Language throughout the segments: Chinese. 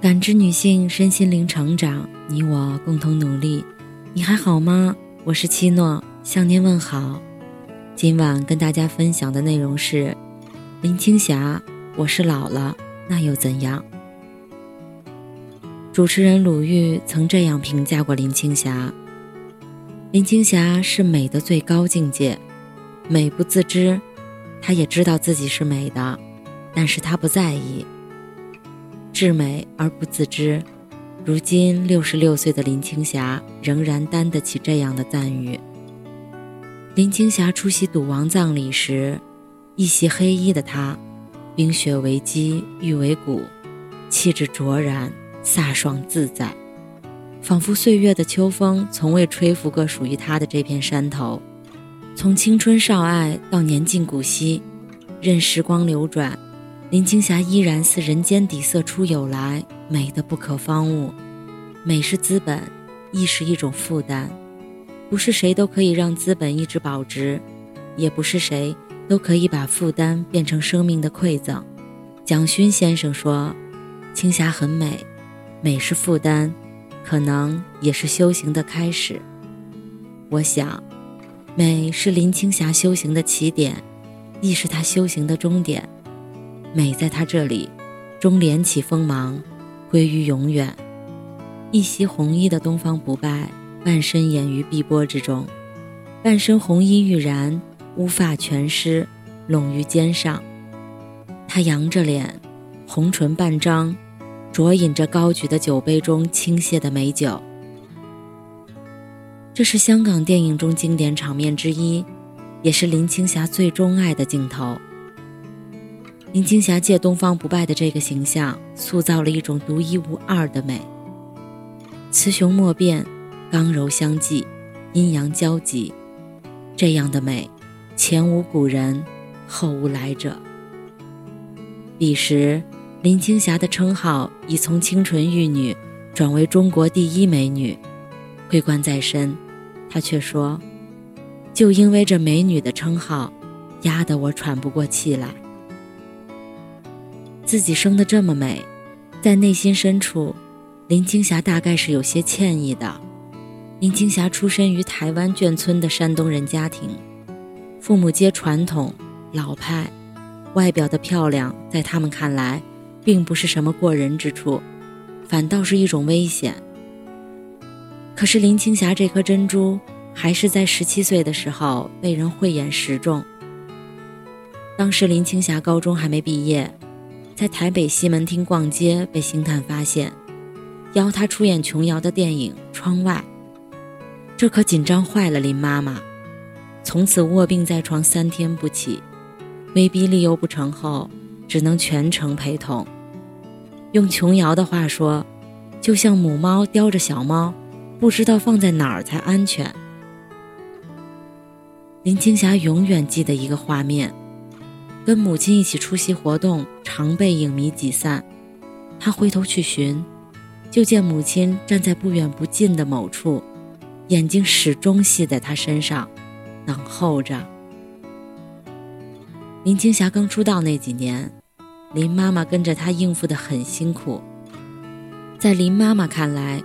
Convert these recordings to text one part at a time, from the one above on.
感知女性身心灵成长，你我共同努力。你还好吗？我是七诺，向您问好。今晚跟大家分享的内容是林青霞。我是老了，那又怎样？主持人鲁豫曾这样评价过林青霞：林青霞是美的最高境界，美不自知，她也知道自己是美的，但是她不在意。至美而不自知，如今六十六岁的林青霞仍然担得起这样的赞誉。林青霞出席赌王葬礼时，一袭黑衣的她，冰雪为肌，玉为骨，气质卓然，飒爽自在，仿佛岁月的秋风从未吹拂过属于她的这片山头。从青春少爱到年近古稀，任时光流转。林青霞依然似人间底色出有来，美的不可方物。美是资本，亦是一种负担。不是谁都可以让资本一直保值，也不是谁都可以把负担变成生命的馈赠。蒋勋先生说：“青霞很美，美是负担，可能也是修行的开始。”我想，美是林青霞修行的起点，亦是她修行的终点。美在他这里，终敛起锋芒，归于永远。一袭红衣的东方不败，半身掩于碧波之中，半身红衣欲燃，乌发全湿，拢于肩上。他扬着脸，红唇半张，酌饮着高举的酒杯中倾泻的美酒。这是香港电影中经典场面之一，也是林青霞最钟爱的镜头。林青霞借东方不败的这个形象，塑造了一种独一无二的美。雌雄莫辨，刚柔相济，阴阳交集，这样的美，前无古人，后无来者。彼时，林青霞的称号已从清纯玉女转为中国第一美女。桂冠在身，她却说：“就因为这美女的称号，压得我喘不过气来。”自己生得这么美，在内心深处，林青霞大概是有些歉意的。林青霞出身于台湾眷村的山东人家庭，父母皆传统老派，外表的漂亮在他们看来，并不是什么过人之处，反倒是一种危险。可是林青霞这颗珍珠，还是在十七岁的时候被人慧眼识中。当时林青霞高中还没毕业。在台北西门町逛街，被星探发现，邀他出演琼瑶的电影《窗外》，这可紧张坏了林妈妈，从此卧病在床三天不起，威逼利诱不成后，只能全程陪同。用琼瑶的话说，就像母猫叼着小猫，不知道放在哪儿才安全。林青霞永远记得一个画面。跟母亲一起出席活动，常被影迷挤散。他回头去寻，就见母亲站在不远不近的某处，眼睛始终系在他身上，等候着。林青霞刚出道那几年，林妈妈跟着她应付得很辛苦。在林妈妈看来，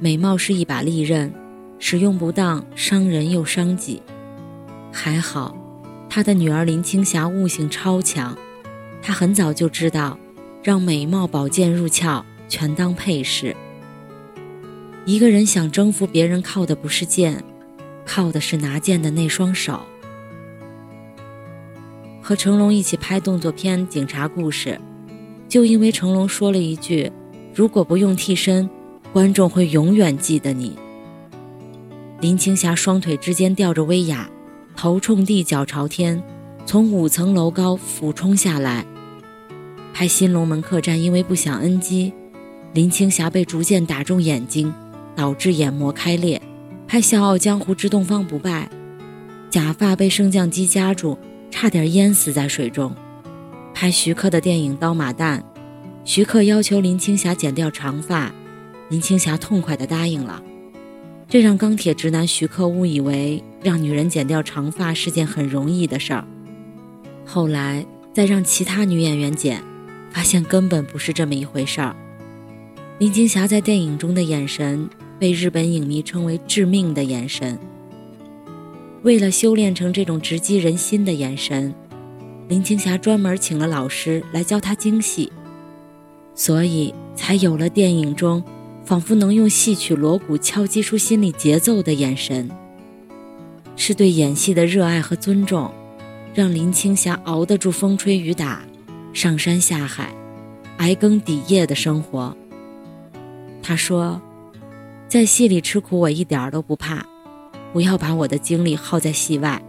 美貌是一把利刃，使用不当，伤人又伤己。还好。他的女儿林青霞悟性超强，她很早就知道，让美貌宝剑入鞘，全当配饰。一个人想征服别人，靠的不是剑，靠的是拿剑的那双手。和成龙一起拍动作片《警察故事》，就因为成龙说了一句：“如果不用替身，观众会永远记得你。”林青霞双腿之间吊着威亚。头冲地，脚朝天，从五层楼高俯冲下来。拍《新龙门客栈》，因为不想 NG，林青霞被逐渐打中眼睛，导致眼膜开裂。拍《笑傲江湖之东方不败》，假发被升降机夹住，差点淹死在水中。拍徐克的电影《刀马旦》，徐克要求林青霞剪掉长发，林青霞痛快地答应了。这让钢铁直男徐克误以为让女人剪掉长发是件很容易的事儿。后来再让其他女演员剪，发现根本不是这么一回事儿。林青霞在电影中的眼神被日本影迷称为“致命的眼神”。为了修炼成这种直击人心的眼神，林青霞专门请了老师来教她精戏，所以才有了电影中仿佛能用戏曲锣鼓敲击出心理节奏的眼神。是对演戏的热爱和尊重，让林青霞熬得住风吹雨打，上山下海，挨更抵夜的生活。她说：“在戏里吃苦，我一点都不怕，不要把我的精力耗在戏外。”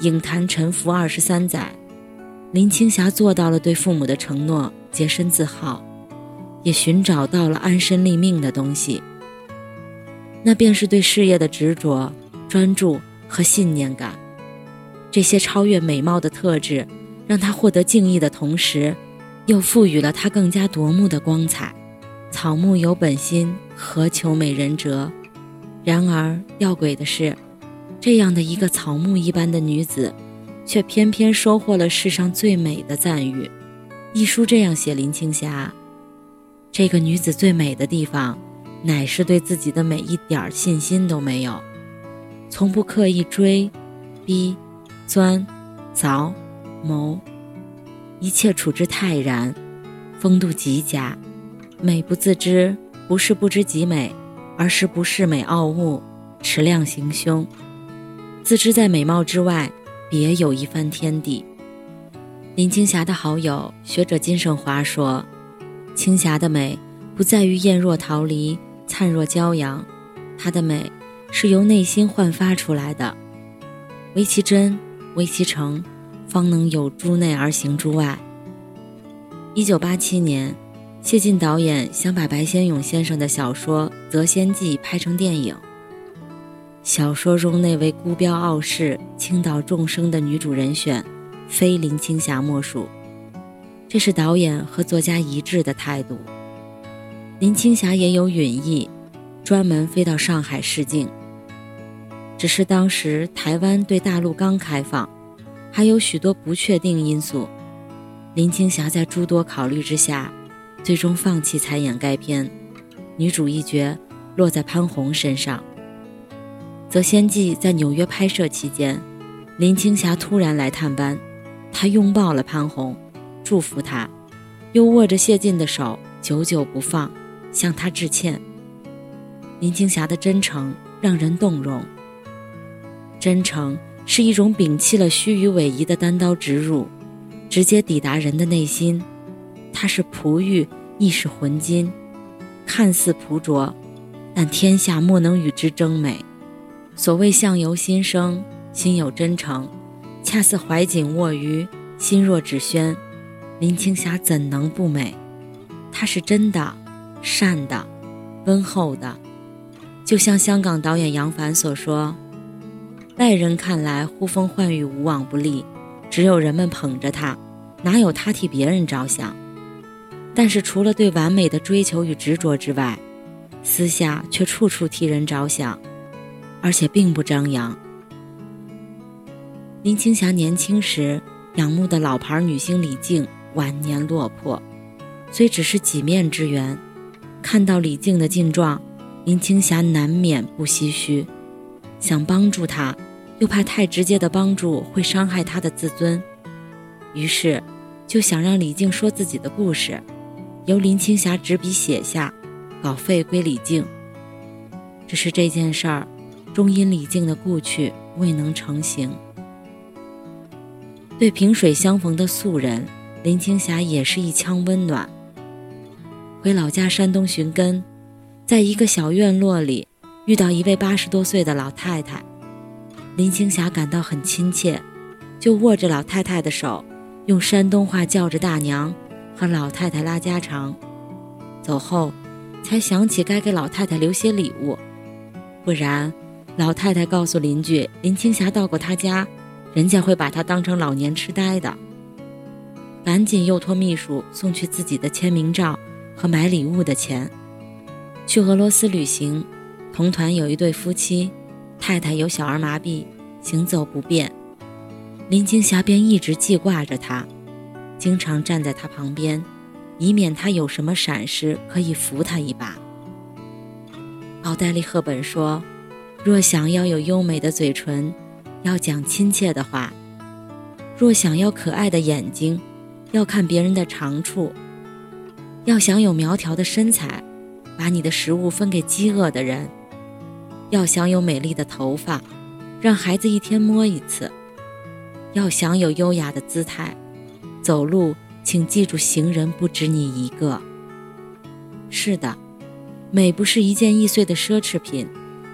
影坛沉浮二十三载，林青霞做到了对父母的承诺，洁身自好，也寻找到了安身立命的东西。那便是对事业的执着、专注和信念感。这些超越美貌的特质，让她获得敬意的同时，又赋予了她更加夺目的光彩。草木有本心，何求美人折？然而吊诡的是，这样的一个草木一般的女子，却偏偏收获了世上最美的赞誉。一书这样写林青霞：这个女子最美的地方。乃是对自己的美一点信心都没有，从不刻意追、逼、钻、凿、谋，一切处之泰然，风度极佳，美不自知，不是不知己美，而是不恃美傲物，持量行凶，自知在美貌之外，别有一番天地。林青霞的好友学者金圣华说：“青霞的美不在于艳若桃李。”灿若骄阳，她的美是由内心焕发出来的。唯其真，唯其诚，方能有诸内而行诸外。一九八七年，谢晋导演想把白先勇先生的小说《择仙记》拍成电影。小说中那位孤标傲世、倾倒众生的女主人选，非林青霞莫属。这是导演和作家一致的态度。林青霞也有允意，专门飞到上海试镜。只是当时台湾对大陆刚开放，还有许多不确定因素。林青霞在诸多考虑之下，最终放弃参演该片，女主一角落在潘虹身上。《择仙记》在纽约拍摄期间，林青霞突然来探班，她拥抱了潘虹，祝福她，又握着谢晋的手，久久不放。向他致歉。林青霞的真诚让人动容。真诚是一种摒弃了虚与委蛇的单刀直入，直接抵达人的内心。它是璞玉，亦是浑金。看似朴拙，但天下莫能与之争美。所谓相由心生，心有真诚，恰似怀瑾握鱼，心若止轩。林青霞怎能不美？她是真的。善的，温厚的，就像香港导演杨凡所说：“外人看来呼风唤雨、无往不利，只有人们捧着她，哪有他替别人着想？但是除了对完美的追求与执着之外，私下却处处替人着想，而且并不张扬。”林青霞年轻时仰慕的老牌女星李静晚年落魄，虽只是几面之缘。看到李靖的近状，林青霞难免不唏嘘，想帮助他，又怕太直接的帮助会伤害他的自尊，于是就想让李靖说自己的故事，由林青霞执笔写下，稿费归李靖。只是这件事儿，终因李靖的故去未能成行。对萍水相逢的素人，林青霞也是一腔温暖。回老家山东寻根，在一个小院落里遇到一位八十多岁的老太太，林青霞感到很亲切，就握着老太太的手，用山东话叫着大娘，和老太太拉家常。走后，才想起该给老太太留些礼物，不然老太太告诉邻居林青霞到过她家，人家会把她当成老年痴呆的。赶紧又托秘书送去自己的签名照。和买礼物的钱，去俄罗斯旅行，同团有一对夫妻，太太有小儿麻痹，行走不便，林青霞便一直记挂着他，经常站在他旁边，以免他有什么闪失可以扶他一把。奥黛丽·赫本说：“若想要有优美的嘴唇，要讲亲切的话；若想要可爱的眼睛，要看别人的长处；要想有苗条的身材，把你的食物分给饥饿的人；要想有美丽的头发，让孩子一天摸一次；要想有优雅的姿态，走路。”请记住，行人不止你一个。是的，美不是一件易碎的奢侈品，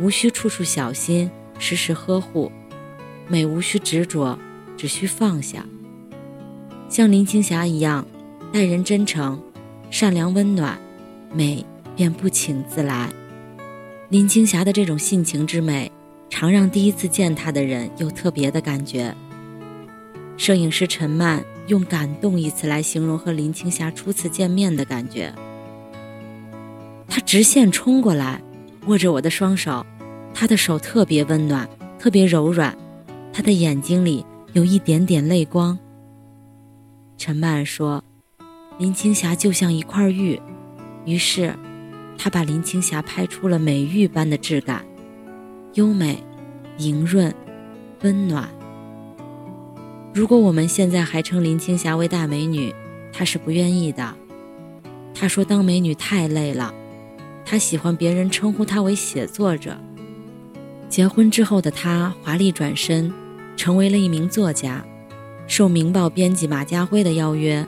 无需处处小心，时时呵护。美无需执着，只需放下。像林青霞一样，待人真诚、善良、温暖，美便不请自来。林青霞的这种性情之美，常让第一次见她的人有特别的感觉。摄影师陈曼。用“感动”一词来形容和林青霞初次见面的感觉。他直线冲过来，握着我的双手，他的手特别温暖，特别柔软，他的眼睛里有一点点泪光。陈曼说：“林青霞就像一块玉。”于是，他把林青霞拍出了美玉般的质感，优美、莹润、温暖。如果我们现在还称林青霞为大美女，她是不愿意的。她说当美女太累了，她喜欢别人称呼她为写作者。结婚之后的她华丽转身，成为了一名作家。受《明报》编辑马家辉的邀约，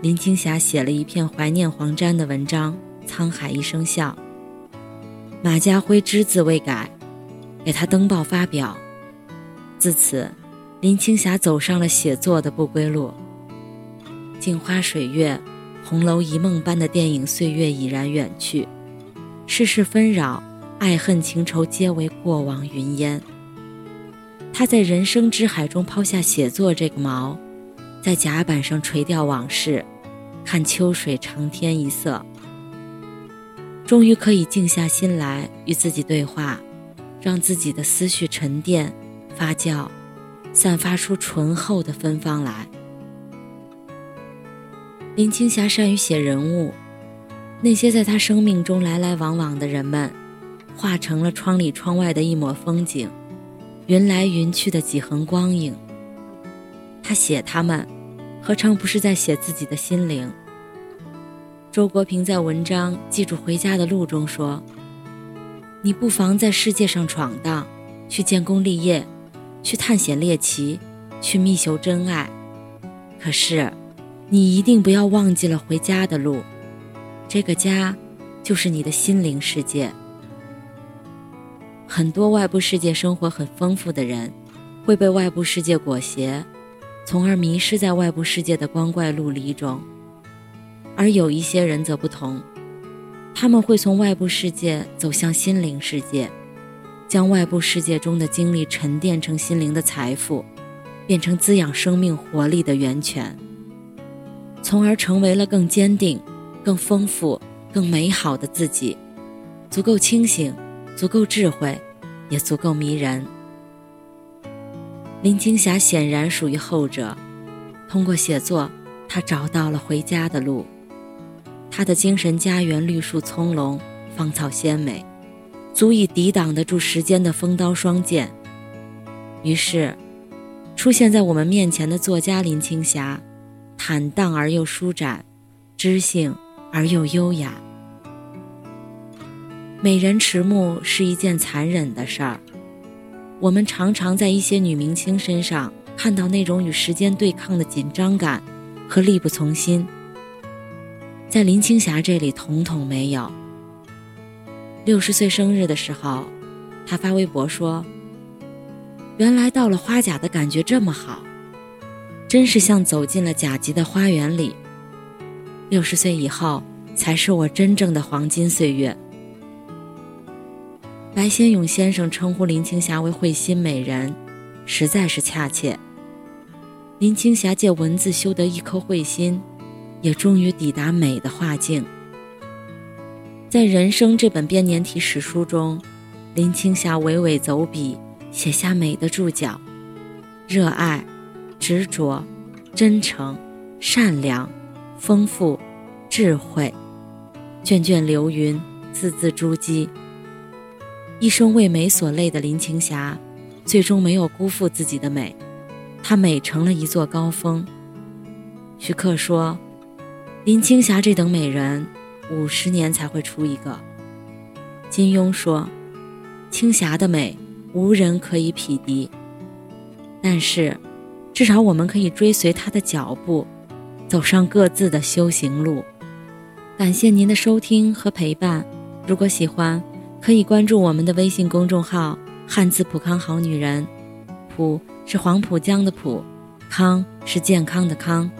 林青霞写了一篇怀念黄沾的文章《沧海一声笑》。马家辉只字未改，给她登报发表。自此。林青霞走上了写作的不归路。镜花水月，红楼一梦般的电影岁月已然远去，世事纷扰，爱恨情仇皆为过往云烟。他在人生之海中抛下写作这个锚，在甲板上垂钓往事，看秋水长天一色。终于可以静下心来与自己对话，让自己的思绪沉淀、发酵。散发出醇厚的芬芳来。林青霞善于写人物，那些在她生命中来来往往的人们，化成了窗里窗外的一抹风景，云来云去的几横光影。他写他们，何尝不是在写自己的心灵？周国平在文章《记住回家的路》中说：“你不妨在世界上闯荡，去建功立业。”去探险猎奇，去觅求真爱，可是，你一定不要忘记了回家的路。这个家，就是你的心灵世界。很多外部世界生活很丰富的人，会被外部世界裹挟，从而迷失在外部世界的光怪陆离中；而有一些人则不同，他们会从外部世界走向心灵世界。将外部世界中的经历沉淀成心灵的财富，变成滋养生命活力的源泉，从而成为了更坚定、更丰富、更美好的自己，足够清醒，足够智慧，也足够迷人。林青霞显然属于后者，通过写作，她找到了回家的路。她的精神家园绿树葱茏，芳草鲜美。足以抵挡得住时间的风刀霜剑。于是，出现在我们面前的作家林青霞，坦荡而又舒展，知性而又优雅。美人迟暮是一件残忍的事儿。我们常常在一些女明星身上看到那种与时间对抗的紧张感和力不从心，在林青霞这里统统没有。六十岁生日的时候，他发微博说：“原来到了花甲的感觉这么好，真是像走进了甲级的花园里。六十岁以后才是我真正的黄金岁月。”白先勇先生称呼林青霞为“慧心美人”，实在是恰切。林青霞借文字修得一颗慧心，也终于抵达美的画境。在人生这本编年体史书中，林青霞娓娓走笔，写下美的注脚：热爱、执着、真诚、善良、丰富、智慧。卷卷流云，字字珠玑。一生为美所累的林青霞，最终没有辜负自己的美，她美成了一座高峰。徐克说：“林青霞这等美人，五十年才会出一个。”金庸说：“青霞的美，无人可以匹敌。”但是，至少我们可以追随她的脚步，走上各自的修行路。感谢您的收听和陪伴，如果喜欢，可以关注我们的微信公众号“汉字普康好女人”，普是黄浦江的浦，康是健康的康。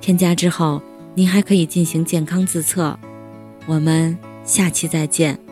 添加之后，您还可以进行健康自测。我们下期再见。